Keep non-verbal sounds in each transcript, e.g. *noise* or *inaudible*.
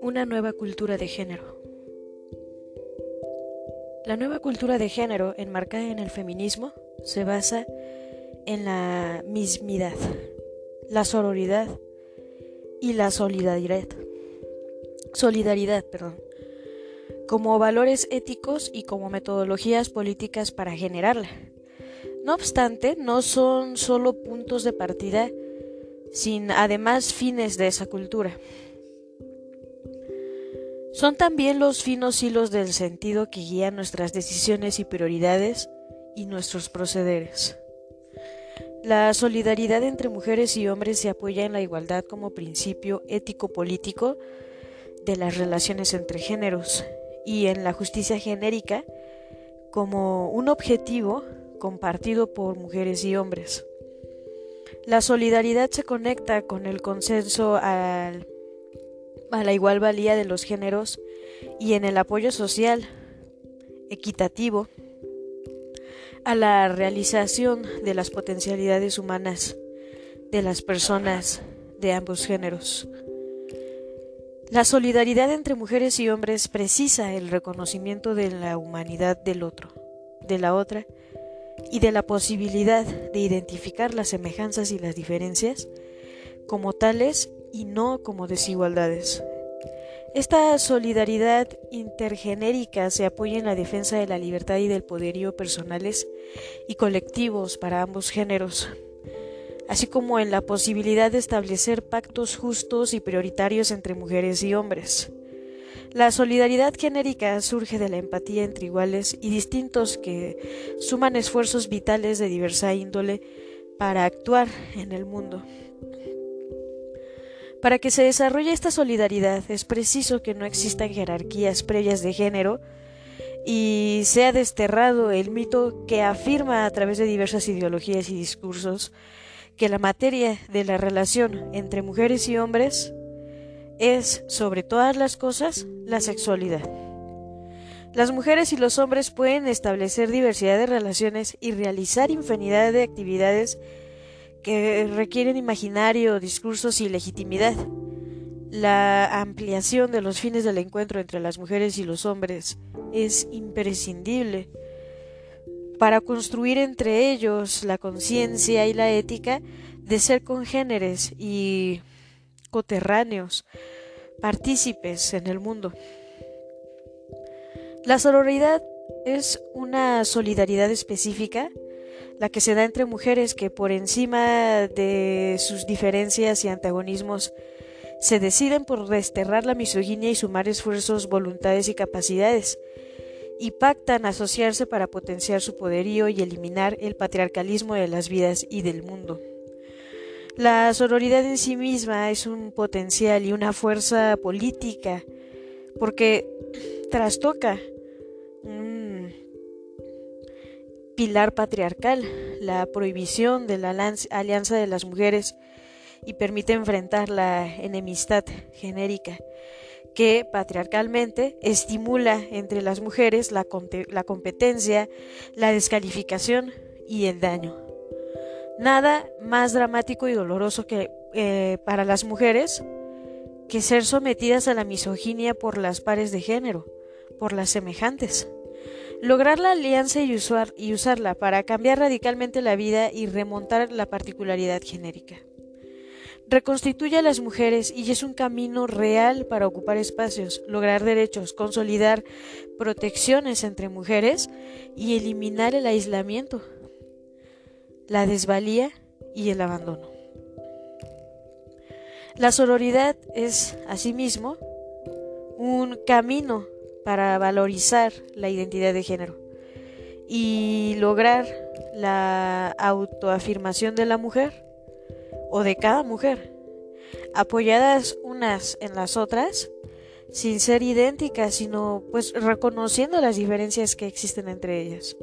Una nueva cultura de género. La nueva cultura de género, enmarcada en el feminismo, se basa en la mismidad, la sororidad y la solidaridad. Solidaridad, perdón. Como valores éticos y como metodologías políticas para generarla. No obstante, no son solo puntos de partida, sin además fines de esa cultura. Son también los finos hilos del sentido que guían nuestras decisiones y prioridades y nuestros procederes. La solidaridad entre mujeres y hombres se apoya en la igualdad como principio ético-político de las relaciones entre géneros y en la justicia genérica como un objetivo compartido por mujeres y hombres. La solidaridad se conecta con el consenso a la igual valía de los géneros y en el apoyo social equitativo a la realización de las potencialidades humanas de las personas de ambos géneros. La solidaridad entre mujeres y hombres precisa el reconocimiento de la humanidad del otro, de la otra, y de la posibilidad de identificar las semejanzas y las diferencias como tales y no como desigualdades. Esta solidaridad intergenérica se apoya en la defensa de la libertad y del poderío personales y colectivos para ambos géneros, así como en la posibilidad de establecer pactos justos y prioritarios entre mujeres y hombres. La solidaridad genérica surge de la empatía entre iguales y distintos que suman esfuerzos vitales de diversa índole para actuar en el mundo. Para que se desarrolle esta solidaridad es preciso que no existan jerarquías previas de género y sea desterrado el mito que afirma a través de diversas ideologías y discursos que la materia de la relación entre mujeres y hombres es, sobre todas las cosas, la sexualidad. Las mujeres y los hombres pueden establecer diversidad de relaciones y realizar infinidad de actividades que requieren imaginario, discursos y legitimidad. La ampliación de los fines del encuentro entre las mujeres y los hombres es imprescindible para construir entre ellos la conciencia y la ética de ser congéneres y coterráneos, partícipes en el mundo. La sororidad es una solidaridad específica la que se da entre mujeres que por encima de sus diferencias y antagonismos se deciden por desterrar la misoginia y sumar esfuerzos, voluntades y capacidades, y pactan asociarse para potenciar su poderío y eliminar el patriarcalismo de las vidas y del mundo. La sororidad en sí misma es un potencial y una fuerza política, porque trastoca pilar patriarcal, la prohibición de la alianza de las mujeres y permite enfrentar la enemistad genérica que patriarcalmente estimula entre las mujeres la, competencia, la descalificación y el daño. Nada más dramático y doloroso que eh, para las mujeres que ser sometidas a la misoginia por las pares de género, por las semejantes. Lograr la alianza y, y usarla para cambiar radicalmente la vida y remontar la particularidad genérica. Reconstituye a las mujeres y es un camino real para ocupar espacios, lograr derechos, consolidar protecciones entre mujeres y eliminar el aislamiento, la desvalía y el abandono. La sororidad es, asimismo, un camino para valorizar la identidad de género y lograr la autoafirmación de la mujer o de cada mujer, apoyadas unas en las otras, sin ser idénticas, sino pues reconociendo las diferencias que existen entre ellas.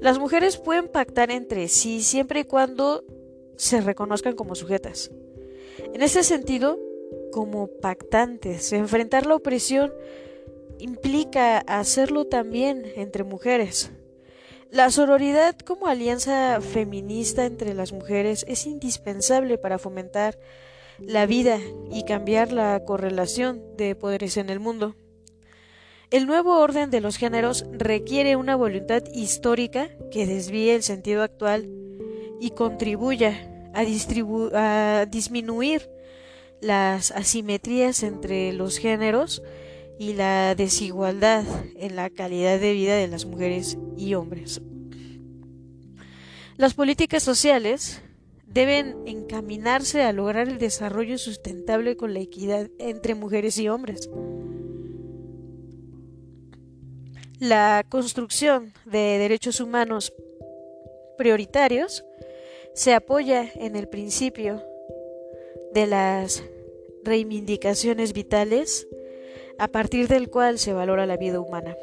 Las mujeres pueden pactar entre sí siempre y cuando se reconozcan como sujetas. En este sentido, como pactantes, enfrentar la opresión implica hacerlo también entre mujeres. La sororidad como alianza feminista entre las mujeres es indispensable para fomentar la vida y cambiar la correlación de poderes en el mundo. El nuevo orden de los géneros requiere una voluntad histórica que desvíe el sentido actual y contribuya a, disminuir las asimetrías entre los géneros y la desigualdad en la calidad de vida de las mujeres y hombres. Las políticas sociales deben encaminarse a lograr el desarrollo sustentable con la equidad entre mujeres y hombres. La construcción de derechos humanos prioritarios se apoya en el principio de las reivindicaciones vitales a partir del cual se valora la vida humana.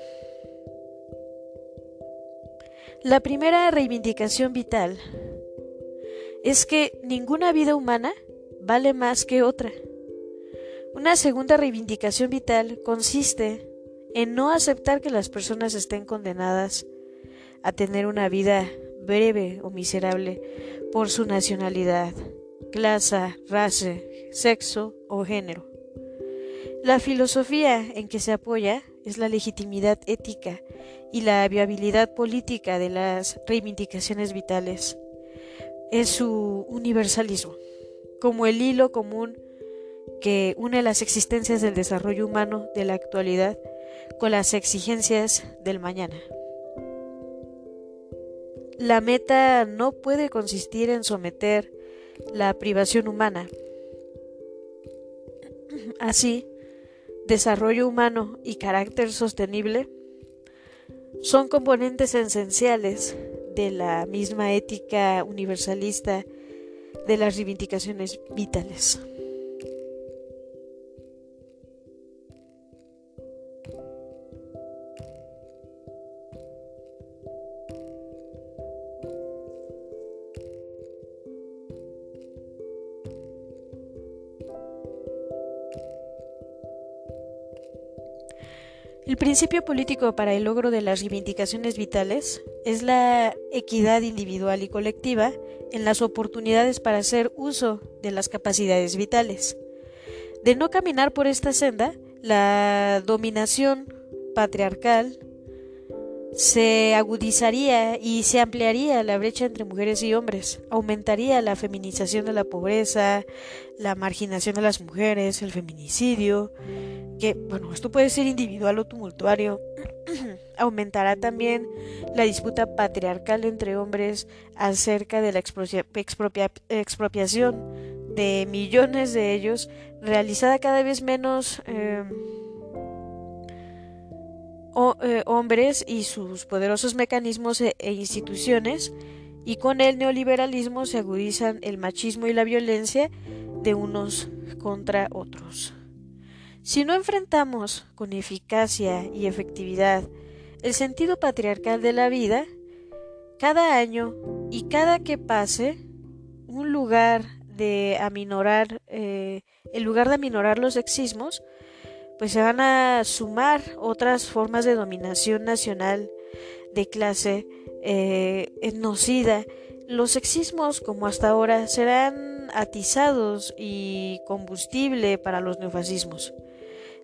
La primera reivindicación vital es que ninguna vida humana vale más que otra. Una segunda reivindicación vital consiste en no aceptar que las personas estén condenadas a tener una vida breve o miserable por su nacionalidad, clase, raza, sexo o género. La filosofía en que se apoya es la legitimidad ética y la viabilidad política de las reivindicaciones vitales. Es su universalismo, como el hilo común que une las existencias del desarrollo humano de la actualidad con las exigencias del mañana. La meta no puede consistir en someter la privación humana. Así, desarrollo humano y carácter sostenible son componentes esenciales de la misma ética universalista de las reivindicaciones vitales. Principio político para el logro de las reivindicaciones vitales es la equidad individual y colectiva en las oportunidades para hacer uso de las capacidades vitales. De no caminar por esta senda, la dominación patriarcal se agudizaría y se ampliaría la brecha entre mujeres y hombres, aumentaría la feminización de la pobreza, la marginación de las mujeres, el feminicidio, que, bueno, esto puede ser individual o tumultuario, *clears throat* aumentará también la disputa patriarcal entre hombres acerca de la expropiación de millones de ellos, realizada cada vez menos em, eh, hombres y sus poderosos mecanismos e, e instituciones, y con el neoliberalismo se agudizan el machismo y la violencia de unos contra otros. Si no enfrentamos con eficacia y efectividad el sentido patriarcal de la vida, cada año y cada que pase, un lugar de aminorar, eh, el lugar de aminorar los sexismos, pues se van a sumar otras formas de dominación nacional, de clase, eh, etnocida. Los sexismos, como hasta ahora, serán atizados y combustible para los neofascismos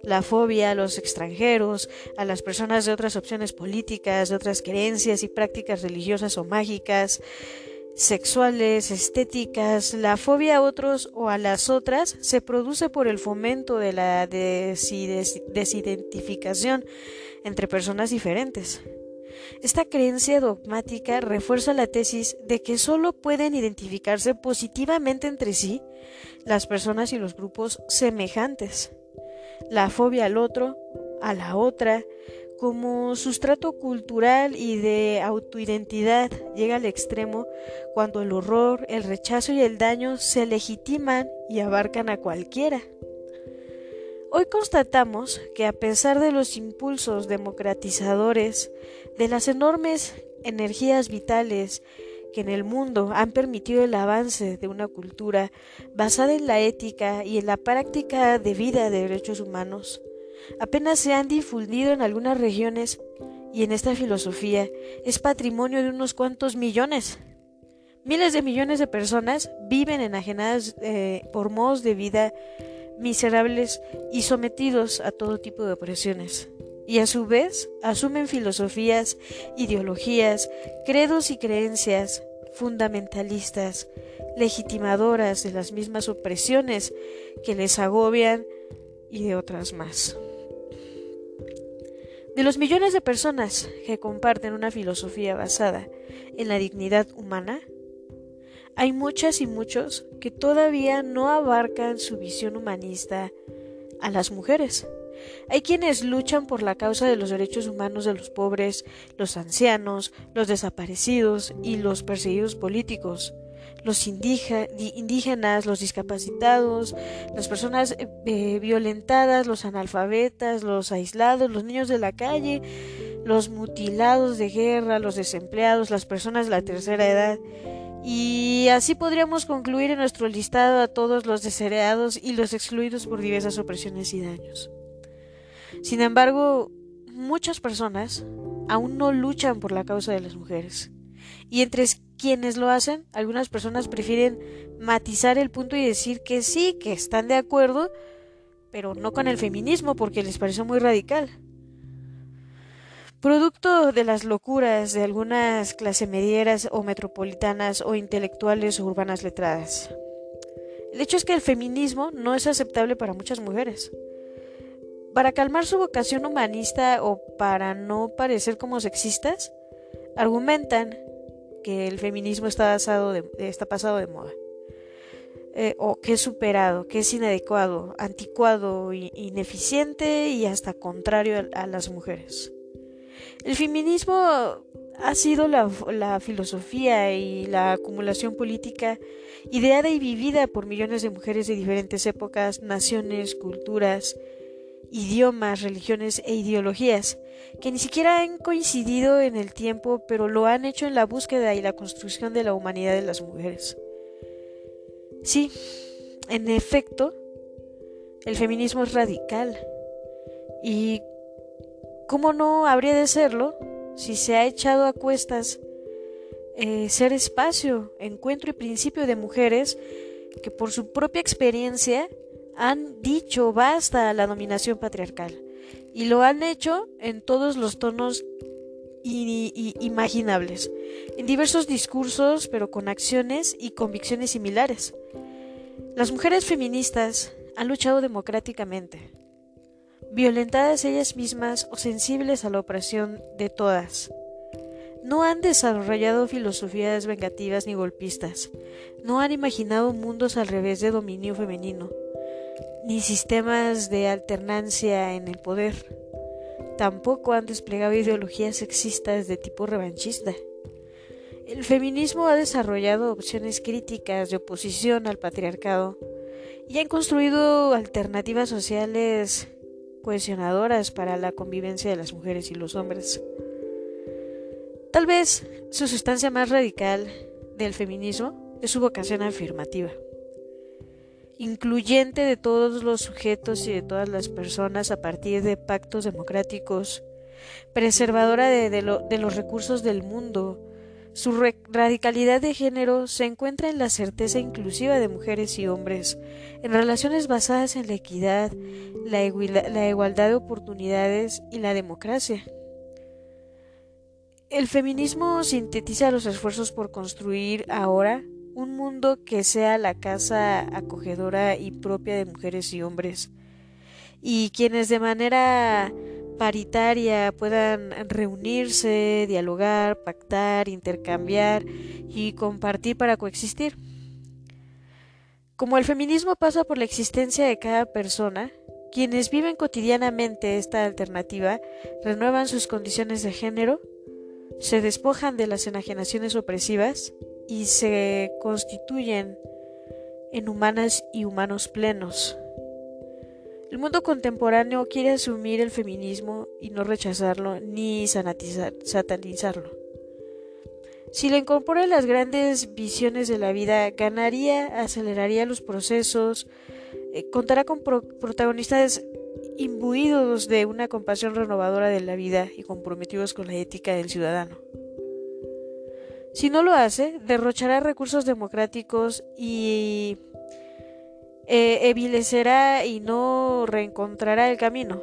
la fobia a los extranjeros, a las personas de otras opciones políticas, de otras creencias y prácticas religiosas o mágicas, sexuales, estéticas, la fobia a otros o a las otras se produce por el fomento de la desidentificación entre personas diferentes. Esta creencia dogmática refuerza la tesis de que solo pueden identificarse positivamente entre sí las personas y los grupos semejantes la fobia al otro, a la otra, como sustrato cultural y de autoidentidad llega al extremo cuando el horror, el rechazo y el daño se legitiman y abarcan a cualquiera. Hoy constatamos que a pesar de los impulsos democratizadores, de las enormes energías vitales que en el mundo han permitido el avance de una cultura basada en la ética y en la práctica de vida de derechos humanos, apenas se han difundido en algunas regiones y en esta filosofía es patrimonio de unos cuantos millones. Miles de millones de personas viven enajenadas eh, por modos de vida miserables y sometidos a todo tipo de opresiones. Y a su vez asumen filosofías, ideologías, credos y creencias fundamentalistas, legitimadoras de las mismas opresiones que les agobian y de otras más. De los millones de personas que comparten una filosofía basada en la dignidad humana, hay muchas y muchos que todavía no abarcan su visión humanista a las mujeres. Hay quienes luchan por la causa de los derechos humanos de los pobres, los ancianos, los desaparecidos y los perseguidos políticos, los indígenas, los discapacitados, las personas eh, eh, violentadas, los analfabetas, los aislados, los niños de la calle, los mutilados de guerra, los desempleados, las personas de la tercera edad. Y así podríamos concluir en nuestro listado a todos los desheredados y los excluidos por diversas opresiones y daños. Sin embargo, muchas personas aún no luchan por la causa de las mujeres. Y entre quienes lo hacen, algunas personas prefieren matizar el punto y decir que sí, que están de acuerdo, pero no con el feminismo porque les parece muy radical. Producto de las locuras de algunas clase medieras o metropolitanas o intelectuales o urbanas letradas. El hecho es que el feminismo no es aceptable para muchas mujeres. Para calmar su vocación humanista o para no parecer como sexistas, argumentan que el feminismo está, basado está pasado de moda. Eh, o que es superado, que es inadecuado, anticuado, ineficiente y hasta contrario a, las mujeres. El feminismo ha sido la, la, filosofía y la acumulación política ideada y vivida por millones de mujeres de diferentes épocas, naciones, culturas, idiomas, religiones e ideologías, que ni siquiera han coincidido en el tiempo, pero lo han hecho en la búsqueda y la construcción de la humanidad de las mujeres. Sí, en efecto, el feminismo es radical. ¿Y cómo no habría de serlo si se ha echado a cuestas eh, ser espacio, encuentro y principio de mujeres que por su propia experiencia han dicho basta a la dominación patriarcal y lo han hecho en todos los tonos imaginables, en diversos discursos, pero con acciones y convicciones similares. Las mujeres feministas han luchado democráticamente, violentadas ellas mismas o sensibles a la opresión de todas. No han desarrollado filosofías vengativas ni golpistas, no han imaginado mundos al revés de dominio femenino ni sistemas de alternancia en el poder. Tampoco han desplegado ideologías sexistas de tipo revanchista. El feminismo ha desarrollado opciones críticas de oposición al patriarcado y han construido alternativas sociales cohesionadoras para la convivencia de las mujeres y los hombres. Tal vez su sustancia más radical del feminismo es su vocación afirmativa incluyente de todos los sujetos y de todas las personas a partir de pactos democráticos, preservadora de, los recursos del mundo. Su radicalidad de género se encuentra en la certeza inclusiva de mujeres y hombres, en relaciones basadas en la equidad, la igualdad de oportunidades y la democracia. El feminismo sintetiza los esfuerzos por construir ahora un mundo que sea la casa acogedora y propia de mujeres y hombres, y quienes de manera paritaria puedan reunirse, dialogar, pactar, intercambiar y compartir para coexistir. Como el feminismo pasa por la existencia de cada persona, quienes viven cotidianamente esta alternativa renuevan sus condiciones de género, se despojan de las enajenaciones opresivas y se constituyen en humanas y humanos plenos. El mundo contemporáneo quiere asumir el feminismo y no rechazarlo ni satanizarlo. Si le incorpora las grandes visiones de la vida, ganaría, aceleraría los procesos, eh, contará con protagonistas imbuidos de una compasión renovadora de la vida y comprometidos con la ética del ciudadano. Si no lo hace, derrochará recursos democráticos y eh, evilecerá y no reencontrará el camino.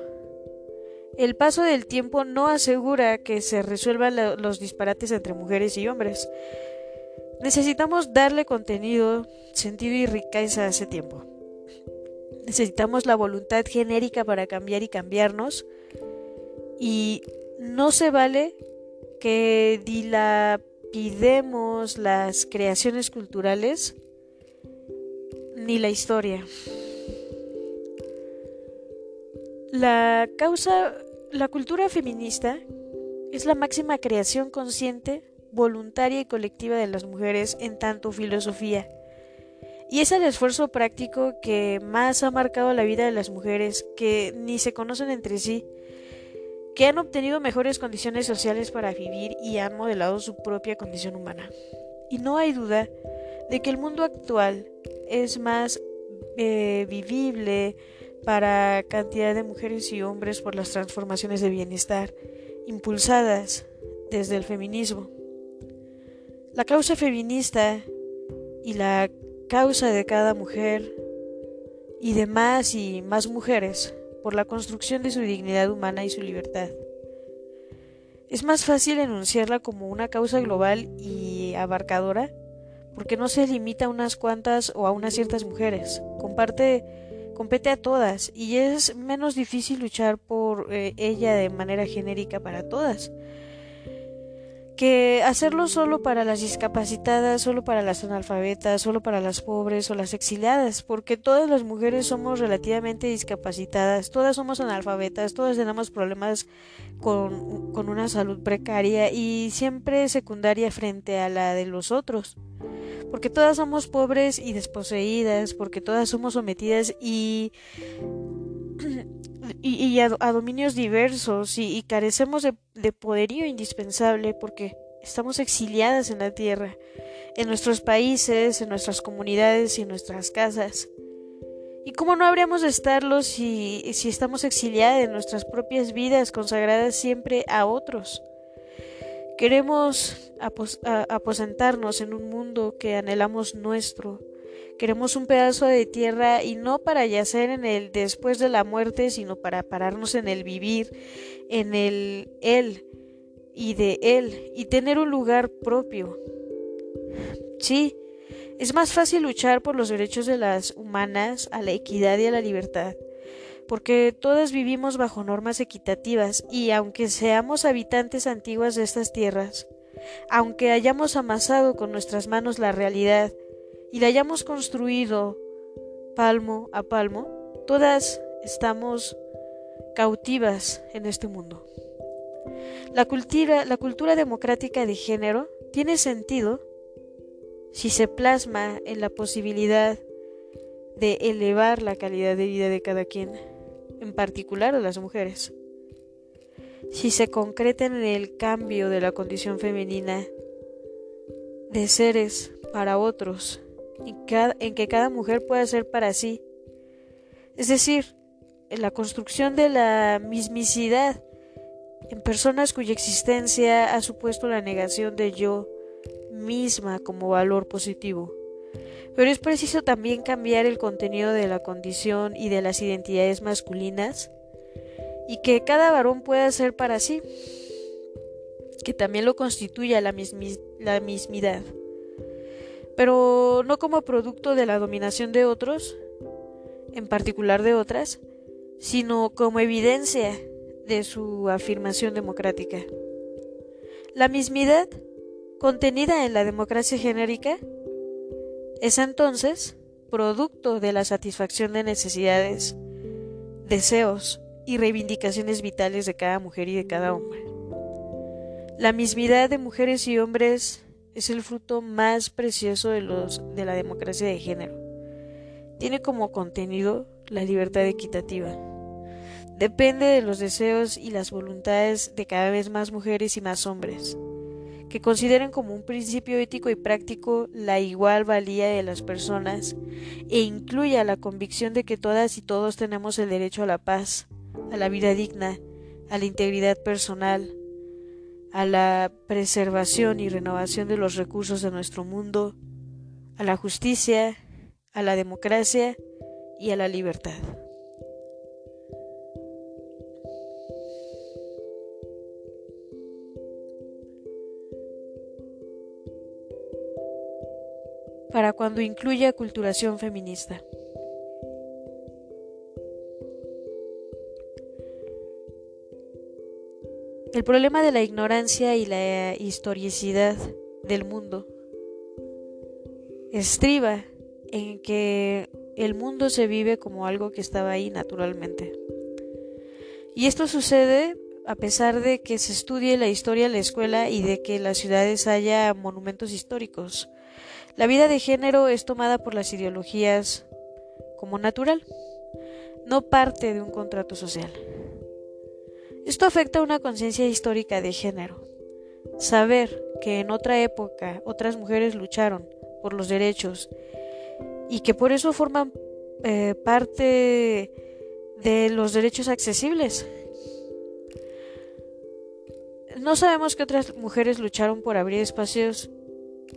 El paso del tiempo no asegura que se resuelvan los disparates entre mujeres y hombres. Necesitamos darle contenido, sentido y riqueza a ese tiempo. Necesitamos la voluntad genérica para cambiar y cambiarnos. Y no se vale que dilapidemos las creaciones culturales ni la historia. La causa, la cultura feminista es la máxima creación consciente, voluntaria y colectiva de las mujeres en tanto filosofía. Y es el esfuerzo práctico que más ha marcado la vida de las mujeres, que ni se conocen entre sí, que han obtenido mejores condiciones sociales para vivir y han modelado su propia condición humana. Y no hay duda de que el mundo actual es más eh, vivible, para cantidad de mujeres y hombres por las transformaciones de bienestar impulsadas desde el feminismo. La causa feminista y la causa de cada mujer y de más y más mujeres por la construcción de su dignidad humana y su libertad. Es más fácil enunciarla como una causa global y abarcadora porque no se limita a unas cuantas o a unas ciertas mujeres. Comparte compete a todas y es menos difícil luchar por eh, ella de manera genérica para todas que hacerlo solo para las discapacitadas, solo para las analfabetas, solo para las pobres o las exiliadas, porque todas las mujeres somos relativamente discapacitadas, todas somos analfabetas, todas tenemos problemas con, con una salud precaria y siempre secundaria frente a la de los otros porque todas somos pobres y desposeídas, porque todas somos sometidas y, *clears throat* y, a, dominios diversos y, carecemos de, de poderío indispensable porque estamos exiliadas en la tierra, en nuestros países, en nuestras comunidades y en nuestras casas. ¿Y cómo no habríamos de estarlo si estamos exiliadas en nuestras propias vidas, consagradas siempre a otros? Queremos aposentarnos en un mundo que anhelamos nuestro. Queremos un pedazo de tierra y no para yacer en el después de la muerte, sino para pararnos en el vivir, en el él y de él y tener un lugar propio. Sí, es más fácil luchar por los derechos de las humanas, a la equidad y a la libertad porque todas vivimos bajo normas equitativas y aunque seamos habitantes antiguas de estas tierras, aunque hayamos amasado con nuestras manos la realidad y la hayamos construido palmo a palmo, todas estamos cautivas en este mundo. La cultura, democrática de género tiene sentido si se plasma en la posibilidad de elevar la calidad de vida de cada quien en particular de las mujeres. Si se concretan en el cambio de la condición femenina de seres para otros, en, que cada mujer pueda ser para sí, es decir, en la construcción de la mismicidad en personas cuya existencia ha supuesto la negación de yo misma como valor positivo. Pero es preciso también cambiar el contenido de la condición y de las identidades masculinas y que cada varón pueda ser para sí, que también lo constituya la, la mismidad, pero no como producto de la dominación de otros, en particular de otras, sino como evidencia de su afirmación democrática. La mismidad, contenida en la democracia genérica, es entonces producto de la satisfacción de necesidades, deseos y reivindicaciones vitales de cada mujer y de cada hombre. La mismidad de mujeres y hombres es el fruto más precioso de, los, de la democracia de género. Tiene como contenido la libertad equitativa. Depende de los deseos y las voluntades de cada vez más mujeres y más hombres que consideren como un principio ético y práctico la igual valía de las personas e incluya la convicción de que todas y todos tenemos el derecho a la paz, a la vida digna, a la integridad personal, a la preservación y renovación de los recursos de nuestro mundo, a la justicia, a la democracia y a la libertad. Para cuando incluya culturación feminista. El problema de la ignorancia y la historicidad del mundo estriba en que el mundo se vive como algo que estaba ahí naturalmente. Y esto sucede a pesar de que se estudie la historia en la escuela y de que en las ciudades haya monumentos históricos. La vida de género es tomada por las ideologías como natural, no parte de un contrato social. Esto afecta a una conciencia histórica de género. Saber que en otra época otras mujeres lucharon por los derechos y que por eso forman eh, parte de los derechos accesibles. No sabemos que otras mujeres lucharon por abrir espacios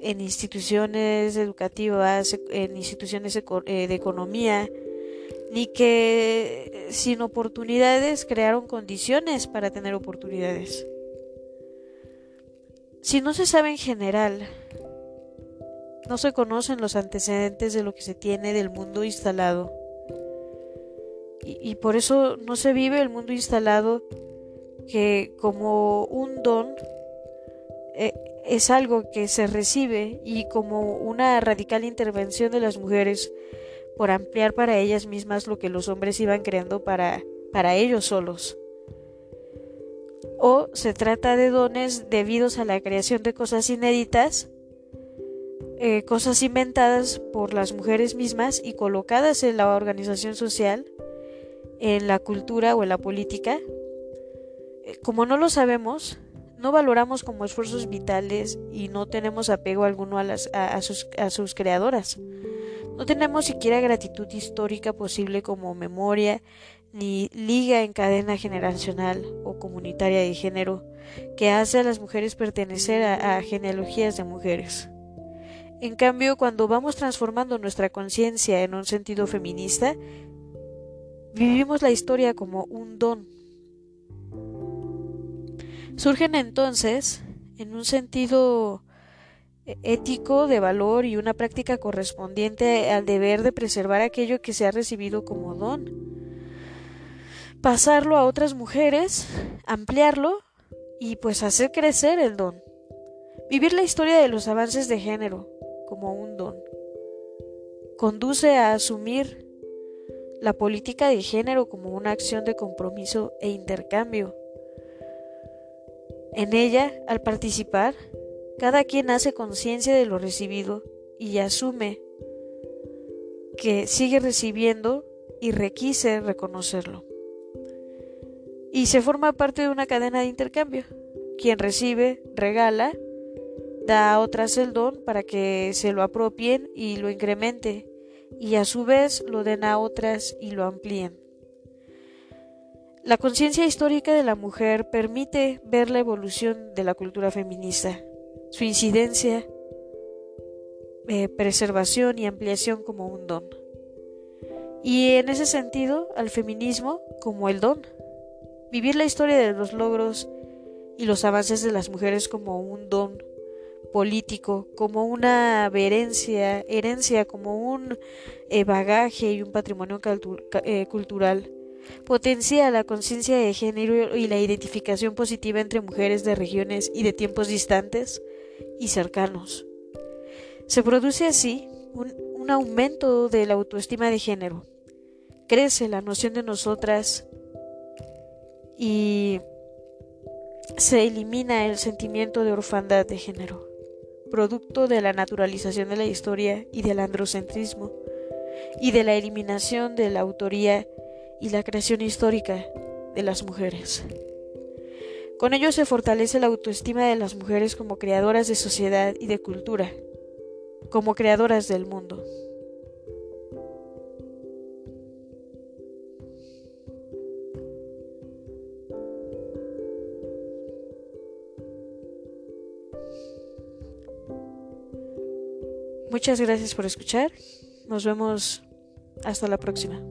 en instituciones educativas, en instituciones eh, de economía, ni que sin oportunidades crearon condiciones para tener oportunidades. Si no se sabe en general, no se conocen los antecedentes de lo que se tiene del mundo instalado. Y, por eso no se vive el mundo instalado que como un don eh, es algo que se recibe y como una radical intervención de las mujeres por ampliar para ellas mismas lo que los hombres iban creando para, para ellos solos. O se trata de dones debidos a la creación de cosas inéditas, eh, cosas inventadas por las mujeres mismas y colocadas en la organización social, en la cultura o en la política. Eh, como no lo sabemos, no valoramos como esfuerzos vitales y no tenemos apego alguno a, las, a, sus, a sus creadoras. No tenemos siquiera gratitud histórica posible como memoria, ni liga en cadena generacional o comunitaria de género que hace a las mujeres pertenecer a, genealogías de mujeres. En cambio, cuando vamos transformando nuestra conciencia en un sentido feminista, vivimos la historia como un don. Surgen entonces, en un sentido ético de valor y una práctica correspondiente al deber de preservar aquello que se ha recibido como don. Pasarlo a otras mujeres, ampliarlo y pues hacer crecer el don. Vivir la historia de los avances de género como un don. Conduce a asumir la política de género como una acción de compromiso e intercambio. En ella, al participar, cada quien hace conciencia de lo recibido y asume que sigue recibiendo y requise reconocerlo. Y se forma parte de una cadena de intercambio. Quien recibe, regala, da a otras el don para que se lo apropien y lo incremente, y a su vez lo den a otras y lo amplíen. La conciencia histórica de la mujer permite ver la evolución de la cultura feminista su incidencia, eh, preservación y ampliación como un don. Y en ese sentido, al feminismo como el don. Vivir la historia de los logros y los avances de las mujeres como un don político, como una herencia, herencia como un eh, bagaje y un patrimonio eh, cultural potencia la conciencia de género y la identificación positiva entre mujeres de regiones y de tiempos distantes y cercanos. Se produce así un, aumento de la autoestima de género. Crece la noción de nosotras y se elimina el sentimiento de orfandad de género, producto de la naturalización de la historia y del androcentrismo, y de la eliminación de la autoría y la creación histórica de las mujeres. Con ello se fortalece la autoestima de las mujeres como creadoras de sociedad y de cultura, como creadoras del mundo. Muchas gracias por escuchar. Nos vemos hasta la próxima.